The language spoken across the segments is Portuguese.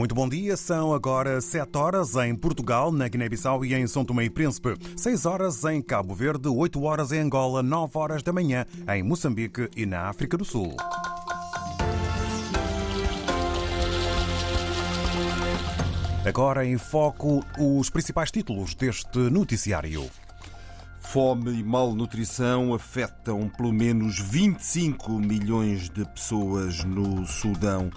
Muito bom dia, são agora 7 horas em Portugal, na Guiné-Bissau e em São Tomé e Príncipe, 6 horas em Cabo Verde, 8 horas em Angola, 9 horas da manhã em Moçambique e na África do Sul. Agora em foco os principais títulos deste noticiário. Fome e malnutrição afetam pelo menos 25 milhões de pessoas no Sudão.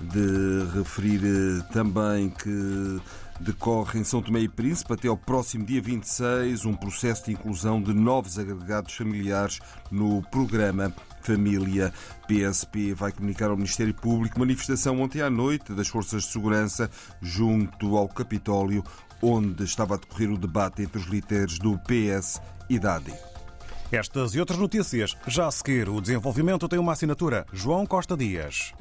De referir eh, também que decorre em São Tomé e Príncipe até ao próximo dia 26 um processo de inclusão de novos agregados familiares no programa Família. PSP vai comunicar ao Ministério Público manifestação ontem à noite das Forças de Segurança junto ao Capitólio, onde estava a decorrer o debate entre os líderes do PS e da AD. Estas e outras notícias já a seguir. O desenvolvimento tem uma assinatura. João Costa Dias.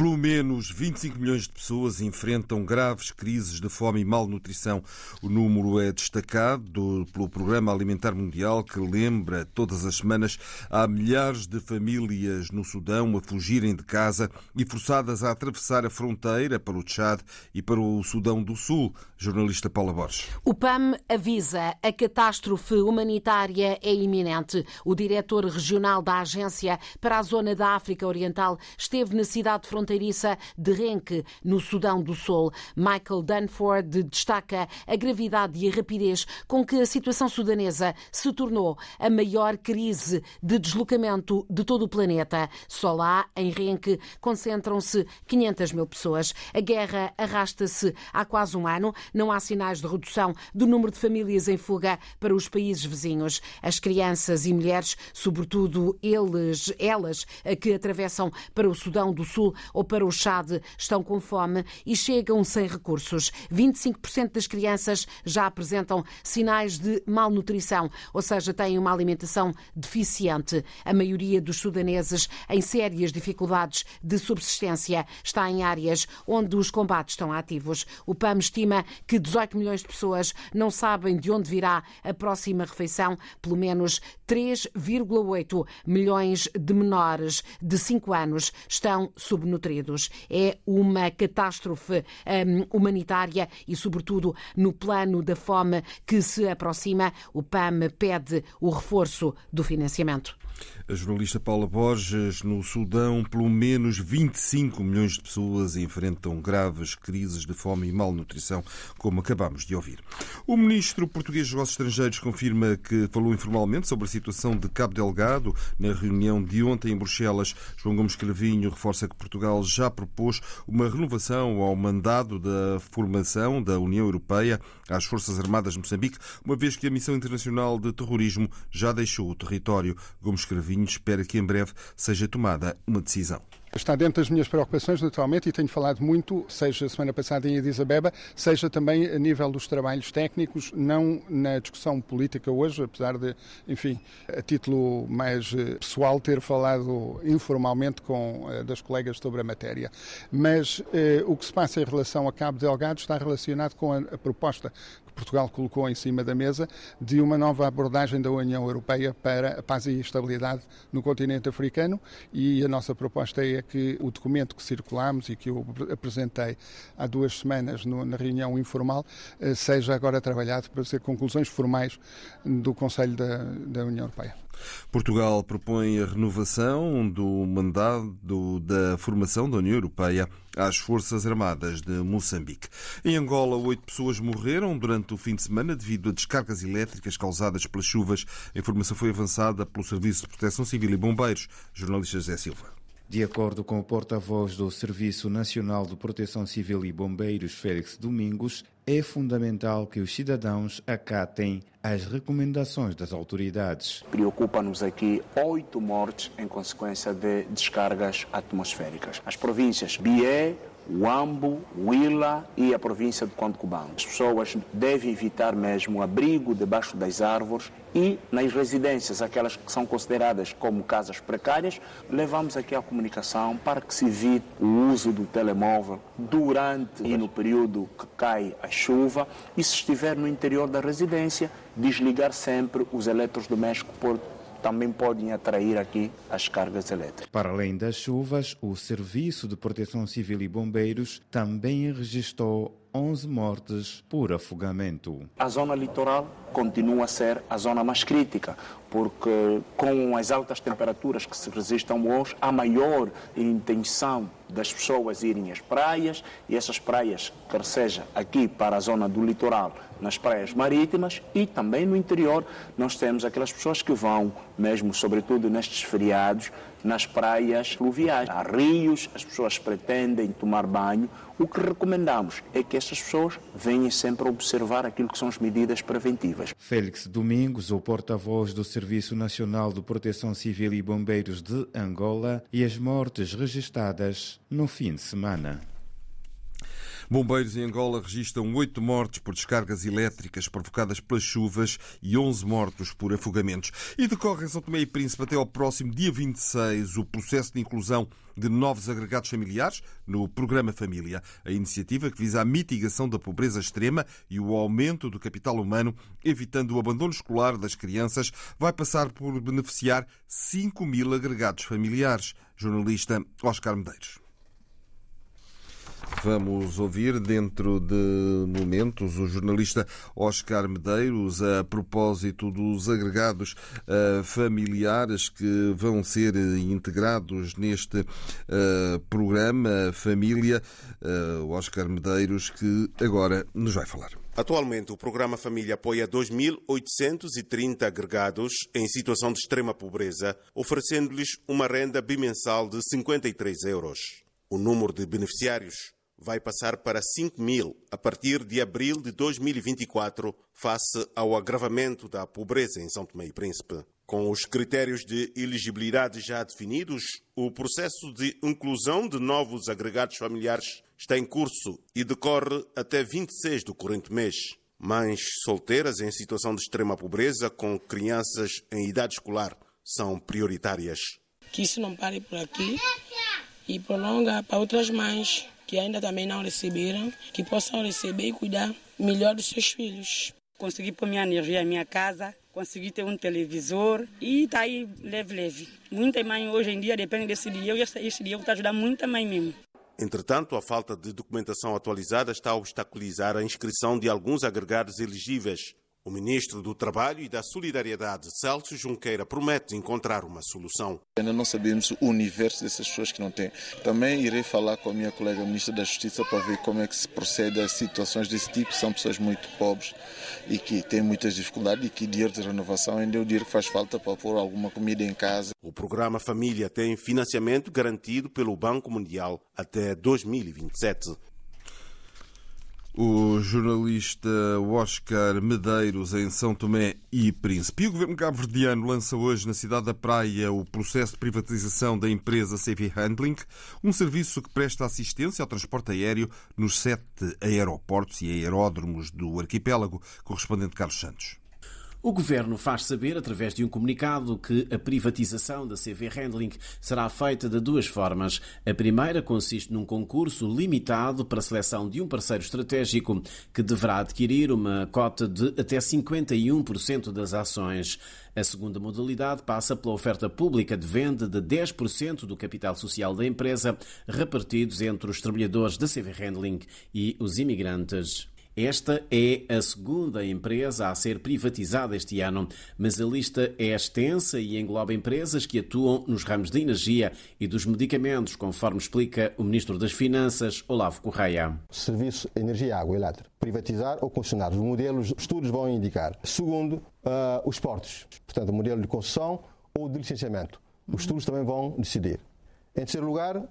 Pelo menos 25 milhões de pessoas enfrentam graves crises de fome e malnutrição. O número é destacado pelo Programa Alimentar Mundial, que lembra todas as semanas há milhares de famílias no Sudão a fugirem de casa e forçadas a atravessar a fronteira para o Tchad e para o Sudão do Sul. Jornalista Paula Borges. O PAM avisa a catástrofe humanitária é iminente. O diretor regional da Agência para a Zona da África Oriental esteve na cidade fronteiriça de Renque, no Sudão do Sul. Michael Dunford destaca a gravidade e a rapidez com que a situação sudanesa se tornou a maior crise de deslocamento de todo o planeta. Só lá, em Renque, concentram-se 500 mil pessoas. A guerra arrasta-se há quase um ano. Não há sinais de redução do número de famílias em fuga para os países vizinhos. As crianças e mulheres, sobretudo eles, elas que atravessam para o Sudão do Sul ou para o Chad estão com fome e chegam sem recursos. 25% das crianças já apresentam sinais de malnutrição, ou seja, têm uma alimentação deficiente. A maioria dos sudaneses em sérias dificuldades de subsistência está em áreas onde os combates estão ativos. O PAM estima que 18 milhões de pessoas não sabem de onde virá a próxima refeição, pelo menos 3,8 milhões de menores de 5 anos estão subnutridos. É uma catástrofe hum, humanitária e, sobretudo, no plano da fome que se aproxima, o PAM pede o reforço do financiamento. A jornalista Paula Borges, no Sudão, pelo menos 25 milhões de pessoas enfrentam graves crises de fome e malnutrição, como acabamos de ouvir. O ministro português dos Negócios Estrangeiros confirma que falou informalmente sobre a situação de Cabo Delgado na reunião de ontem em Bruxelas. João Gomes Cravinho reforça que Portugal já propôs uma renovação ao mandado da formação da União Europeia às Forças Armadas de Moçambique, uma vez que a missão internacional de terrorismo já deixou o território. Gomes Cravinho espera que em breve seja tomada uma decisão. Está dentro das minhas preocupações, naturalmente, e tenho falado muito, seja semana passada em Addis Abeba, seja também a nível dos trabalhos técnicos, não na discussão política hoje, apesar de, enfim, a título mais pessoal, ter falado informalmente com das colegas sobre a matéria. Mas eh, o que se passa em relação a Cabo Delgado está relacionado com a, a proposta que Portugal colocou em cima da mesa de uma nova abordagem da União Europeia para a paz e estabilidade no continente africano e a nossa proposta é que o documento que circulamos e que eu apresentei há duas semanas no, na reunião informal seja agora trabalhado para ser conclusões formais do Conselho da, da União Europeia. Portugal propõe a renovação do mandado da formação da União Europeia às Forças Armadas de Moçambique. Em Angola, oito pessoas morreram durante o fim de semana devido a descargas elétricas causadas pelas chuvas. A informação foi avançada pelo Serviço de Proteção Civil e Bombeiros. Jornalista José Silva. De acordo com o porta-voz do Serviço Nacional de Proteção Civil e Bombeiros, Félix Domingos, é fundamental que os cidadãos acatem as recomendações das autoridades. Preocupa-nos aqui oito mortes em consequência de descargas atmosféricas. As províncias Bié, Uambo, Huila e a província de Cubano. As pessoas devem evitar mesmo o abrigo debaixo das árvores e nas residências, aquelas que são consideradas como casas precárias, levamos aqui a comunicação para que se evite o uso do telemóvel durante e no período que cai a chuva e se estiver no interior da residência, desligar sempre os eletrodomésticos por também podem atrair aqui as cargas elétricas. Para além das chuvas, o Serviço de Proteção Civil e Bombeiros também registrou 11 mortes por afogamento. A zona litoral continua a ser a zona mais crítica, porque com as altas temperaturas que se resistem hoje, há maior intenção das pessoas irem às praias e essas praias, quer seja aqui para a zona do litoral, nas praias marítimas e também no interior, nós temos aquelas pessoas que vão, mesmo sobretudo nestes feriados, nas praias fluviais. Há rios, as pessoas pretendem tomar banho. O que recomendamos é que essas pessoas venham sempre observar aquilo que são as medidas preventivas. Félix Domingos, o porta-voz do Serviço Nacional de Proteção Civil e Bombeiros de Angola, e as mortes registradas no fim de semana. Bombeiros em Angola registram oito mortes por descargas elétricas provocadas pelas chuvas e 11 mortos por afogamentos. E decorre em São Tomé e Príncipe até ao próximo dia 26 o processo de inclusão de novos agregados familiares no Programa Família. A iniciativa que visa a mitigação da pobreza extrema e o aumento do capital humano, evitando o abandono escolar das crianças, vai passar por beneficiar 5 mil agregados familiares. Jornalista Oscar Medeiros. Vamos ouvir dentro de momentos o jornalista Oscar Medeiros a propósito dos agregados uh, familiares que vão ser integrados neste uh, programa Família. Uh, Oscar Medeiros que agora nos vai falar. Atualmente, o programa Família apoia 2.830 agregados em situação de extrema pobreza, oferecendo-lhes uma renda bimensal de 53 euros. O número de beneficiários vai passar para 5 mil a partir de abril de 2024, face ao agravamento da pobreza em São Tomé e Príncipe. Com os critérios de elegibilidade já definidos, o processo de inclusão de novos agregados familiares está em curso e decorre até 26 do corrente mês. Mães solteiras em situação de extrema pobreza com crianças em idade escolar são prioritárias. Que isso não pare por aqui e prolonga para outras mães que ainda também não receberam, que possam receber e cuidar melhor dos seus filhos. Consegui pôr minha energia em minha casa, consegui ter um televisor e está aí leve, leve. Muita mãe hoje em dia depende desse dinheiro e esse dinheiro está ajudando muita mãe mesmo. Entretanto, a falta de documentação atualizada está a obstaculizar a inscrição de alguns agregados elegíveis. O ministro do Trabalho e da Solidariedade, Celso Junqueira, promete encontrar uma solução. Ainda não sabemos o universo dessas pessoas que não têm. Também irei falar com a minha colega ministra da Justiça para ver como é que se procede a situações desse tipo. São pessoas muito pobres e que têm muitas dificuldades e que dinheiro de renovação ainda é o dinheiro que faz falta para pôr alguma comida em casa. O programa Família tem financiamento garantido pelo Banco Mundial até 2027. O jornalista Oscar Medeiros, em São Tomé e Príncipe. E o governo cabo-verdiano lança hoje na cidade da Praia o processo de privatização da empresa CV Handling, um serviço que presta assistência ao transporte aéreo nos sete aeroportos e aeródromos do arquipélago, correspondente Carlos Santos. O governo faz saber, através de um comunicado, que a privatização da CV Handling será feita de duas formas. A primeira consiste num concurso limitado para a seleção de um parceiro estratégico que deverá adquirir uma cota de até 51% das ações. A segunda modalidade passa pela oferta pública de venda de 10% do capital social da empresa, repartidos entre os trabalhadores da CV Handling e os imigrantes. Esta é a segunda empresa a ser privatizada este ano, mas a lista é extensa e engloba empresas que atuam nos ramos da energia e dos medicamentos, conforme explica o Ministro das Finanças, Olavo Correia. Serviço Energia, Água e Elétrica. Privatizar ou concessionar. Os modelos, estudos vão indicar. Segundo, uh, os portos. Portanto, o modelo de concessão ou de licenciamento. Os estudos também vão decidir. Em terceiro lugar, uh,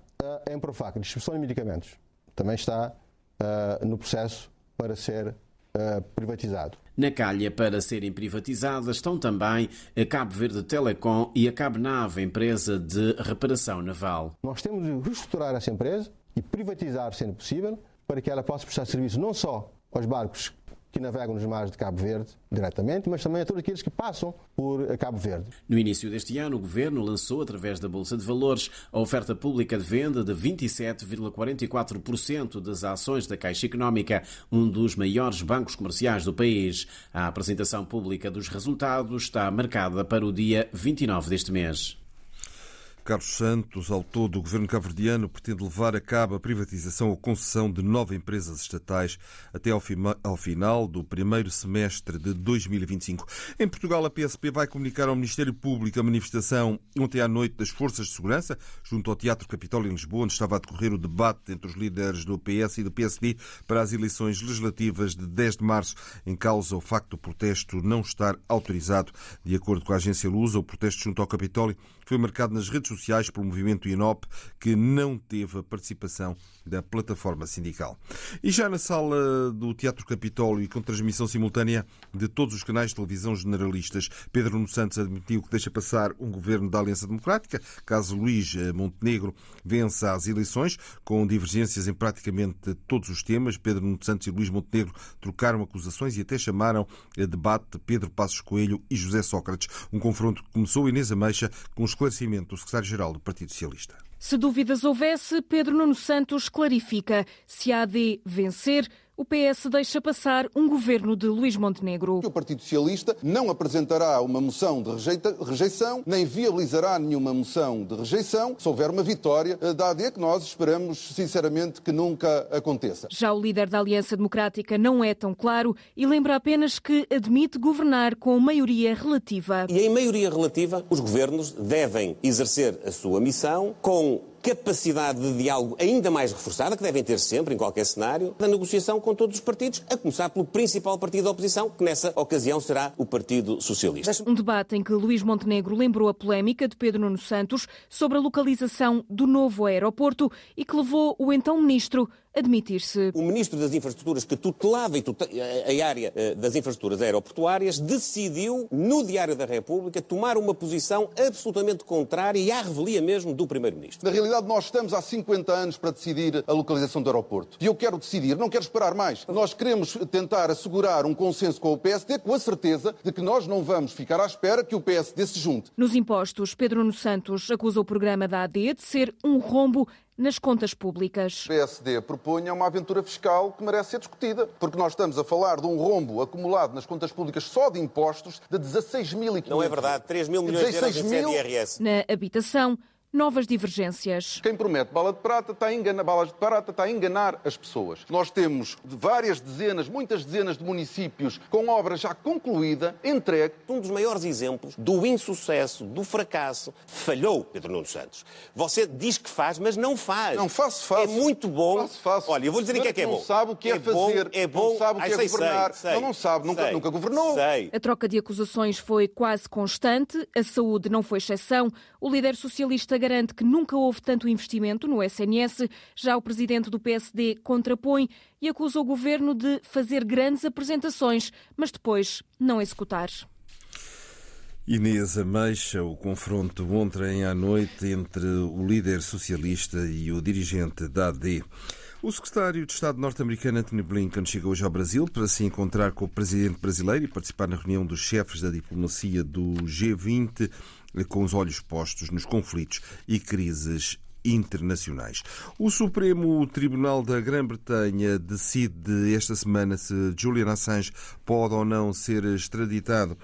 a Emprofac, distribuição de medicamentos. Também está uh, no processo para ser uh, privatizado. Na calha para serem privatizadas estão também a Cabo Verde Telecom e a Cabo Nave, empresa de reparação naval. Nós temos de reestruturar essa empresa e privatizar, sendo possível, para que ela possa prestar serviço não só aos barcos que navegam nos mares de Cabo Verde diretamente, mas também a todos aqueles que passam por Cabo Verde. No início deste ano, o Governo lançou, através da Bolsa de Valores, a oferta pública de venda de 27,44% das ações da Caixa Económica, um dos maiores bancos comerciais do país. A apresentação pública dos resultados está marcada para o dia 29 deste mês. Carlos Santos, ao todo, o governo cabo-verdiano pretende levar a cabo a privatização ou concessão de nove empresas estatais até ao, ao, final do primeiro semestre de 2025. Em Portugal, a PSP vai comunicar ao Ministério Público a manifestação ontem à noite das Forças de Segurança, junto ao Teatro Capitólio em Lisboa, onde estava a decorrer o debate entre os líderes do PS e do PSD para as eleições legislativas de 10 de março, em causa o facto do protesto não estar autorizado. De acordo com a agência Lusa, o protesto junto ao Capitólio foi marcado nas redes sociais pelo movimento INOP, que não teve a participação da plataforma sindical. E já na sala do Teatro Capitólio e com transmissão simultânea de todos os canais de televisão generalistas, Pedro Nuno Santos admitiu que deixa passar um governo da Aliança Democrática, caso Luís Montenegro vença as eleições, com divergências em praticamente todos os temas. Pedro Nuno Santos e Luís Montenegro trocaram acusações e até chamaram a debate Pedro Passos Coelho e José Sócrates. Um confronto que começou Inês Ameixa com o esclarecimento do secretário-geral do Partido Socialista. Se dúvidas houvesse, Pedro Nuno Santos clarifica. Se a AD vencer, o PS deixa passar um governo de Luís Montenegro. O Partido Socialista não apresentará uma moção de rejeita, rejeição, nem viabilizará nenhuma moção de rejeição se houver uma vitória eh, da AD, que nós esperamos sinceramente que nunca aconteça. Já o líder da Aliança Democrática não é tão claro e lembra apenas que admite governar com maioria relativa. E em maioria relativa, os governos devem exercer a sua missão com capacidade de diálogo ainda mais reforçada, que devem ter sempre, em qualquer cenário, da negociação com todos os partidos, a começar pelo principal partido da oposição, que nessa ocasião será o Partido Socialista. Um debate em que Luís Montenegro lembrou a polémica de Pedro Nuno Santos sobre a localização do novo aeroporto e que levou o então ministro admitir-se. O Ministro das Infraestruturas, que tutelava a área eh, das infraestruturas aeroportuárias, decidiu, no Diário da República, tomar uma posição absolutamente contrária e à revelia mesmo do Primeiro-Ministro. Na realidade, nós estamos há 50 anos para decidir a localização do aeroporto. E eu quero decidir, não quero esperar mais. Nós queremos tentar assegurar um consenso com o PSD com a certeza de que nós não vamos ficar à espera que o PSD se junte. Nos impostos, Pedro Nuno Santos acusa o programa da AD de ser um rombo nas contas públicas. O PSD propunha uma aventura fiscal que merece ser discutida, porque nós estamos a falar de um rombo acumulado nas contas públicas só de impostos de 16.500. Não é verdade, 3 mil milhões de euros em CDRS. Na habitação, novas divergências. Quem promete bala de prata está a enganar, balas de prata está a enganar as pessoas. Nós temos várias dezenas, muitas dezenas de municípios com obra já concluída, entregue. Um dos maiores exemplos do insucesso, do fracasso, falhou Pedro Nuno Santos. Você diz que faz, mas não faz. Não faço, faço. É muito bom. Faço, faço. Olha, eu vou dizer em que é que é bom. Não sabe o que é, é fazer. Bom, é bom. Não sabe o que Ai, é sei, governar. Sei, não, não sabe, nunca, sei, nunca governou. Sei. A troca de acusações foi quase constante. A saúde não foi exceção. O líder socialista garante que nunca houve tanto investimento no SNS. Já o presidente do PSD contrapõe e acusa o governo de fazer grandes apresentações, mas depois não executar. Inês Ameixa, o confronto ontem à noite entre o líder socialista e o dirigente da AD. O secretário de Estado norte-americano Anthony Blinken chegou hoje ao Brasil para se encontrar com o presidente brasileiro e participar na reunião dos chefes da diplomacia do G20 com os olhos postos nos conflitos e crises internacionais. O Supremo Tribunal da Grã-Bretanha decide esta semana se Julian Assange pode ou não ser extraditado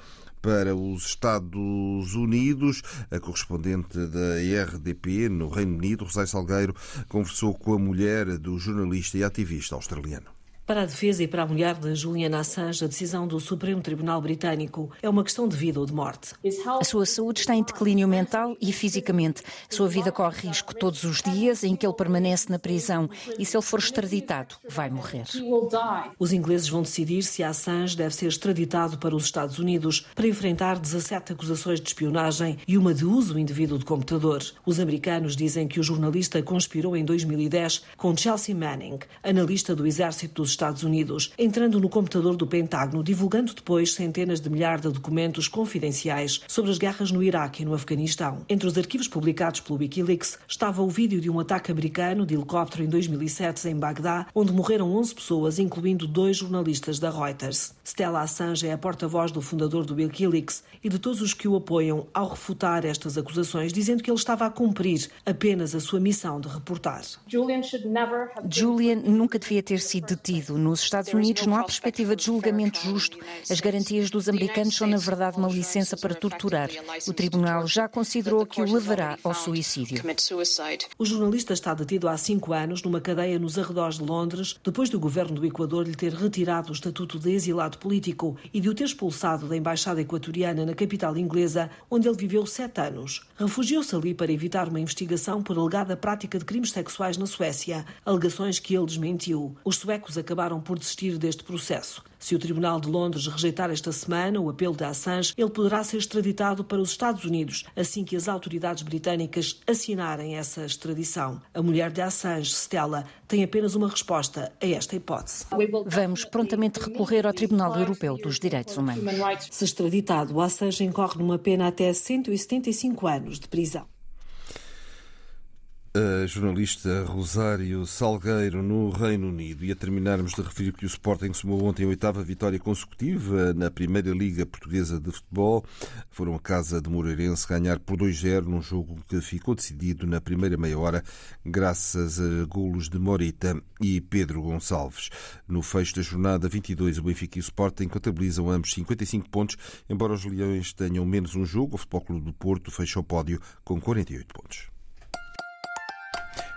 para os Estados Unidos. A correspondente da RDP no Reino Unido, Rosé Salgueiro, conversou com a mulher do jornalista e ativista australiano. Para a defesa e para a mulher de Julian Assange, a decisão do Supremo Tribunal Britânico é uma questão de vida ou de morte. A sua saúde está em declínio mental e fisicamente. A sua vida corre risco todos os dias em que ele permanece na prisão e se ele for extraditado, vai morrer. Os ingleses vão decidir se Assange deve ser extraditado para os Estados Unidos para enfrentar 17 acusações de espionagem e uma de uso indevido de computador. Os americanos dizem que o jornalista conspirou em 2010 com Chelsea Manning, analista do Exército dos Estados Unidos, entrando no computador do Pentágono, divulgando depois centenas de milhares de documentos confidenciais sobre as guerras no Iraque e no Afeganistão. Entre os arquivos publicados pelo Wikileaks estava o vídeo de um ataque americano de helicóptero em 2007 em Bagdá, onde morreram 11 pessoas, incluindo dois jornalistas da Reuters. Stella Assange é a porta-voz do fundador do Wikileaks e de todos os que o apoiam ao refutar estas acusações, dizendo que ele estava a cumprir apenas a sua missão de reportar. Julian nunca devia ter sido detido. Nos Estados Unidos não há perspectiva de julgamento justo. As garantias dos americanos são, na verdade, uma licença para torturar. O tribunal já considerou que o levará ao suicídio. O jornalista está detido há cinco anos numa cadeia nos arredores de Londres, depois do governo do Equador lhe ter retirado o estatuto de exilado político e de o ter expulsado da embaixada equatoriana na capital inglesa, onde ele viveu sete anos. Refugiou-se ali para evitar uma investigação por alegada prática de crimes sexuais na Suécia, alegações que ele desmentiu. Os suecos acabaram por desistir deste processo. Se o Tribunal de Londres rejeitar esta semana o apelo de Assange, ele poderá ser extraditado para os Estados Unidos assim que as autoridades britânicas assinarem essa extradição. A mulher de Assange, Stella, tem apenas uma resposta a esta hipótese. Vamos prontamente recorrer ao Tribunal Europeu dos Direitos Humanos. Se extraditado, Assange incorre numa pena até 175 anos de prisão. A jornalista Rosário Salgueiro no Reino Unido. E a terminarmos de referir que o Sporting somou ontem a oitava vitória consecutiva na Primeira Liga Portuguesa de Futebol. Foram a casa de Moreirense ganhar por 2-0 num jogo que ficou decidido na primeira meia hora graças a golos de Morita e Pedro Gonçalves. No fecho da jornada 22, o Benfica e o Sporting contabilizam ambos 55 pontos, embora os Leões tenham menos um jogo. O Futebol Clube do Porto fecha o pódio com 48 pontos.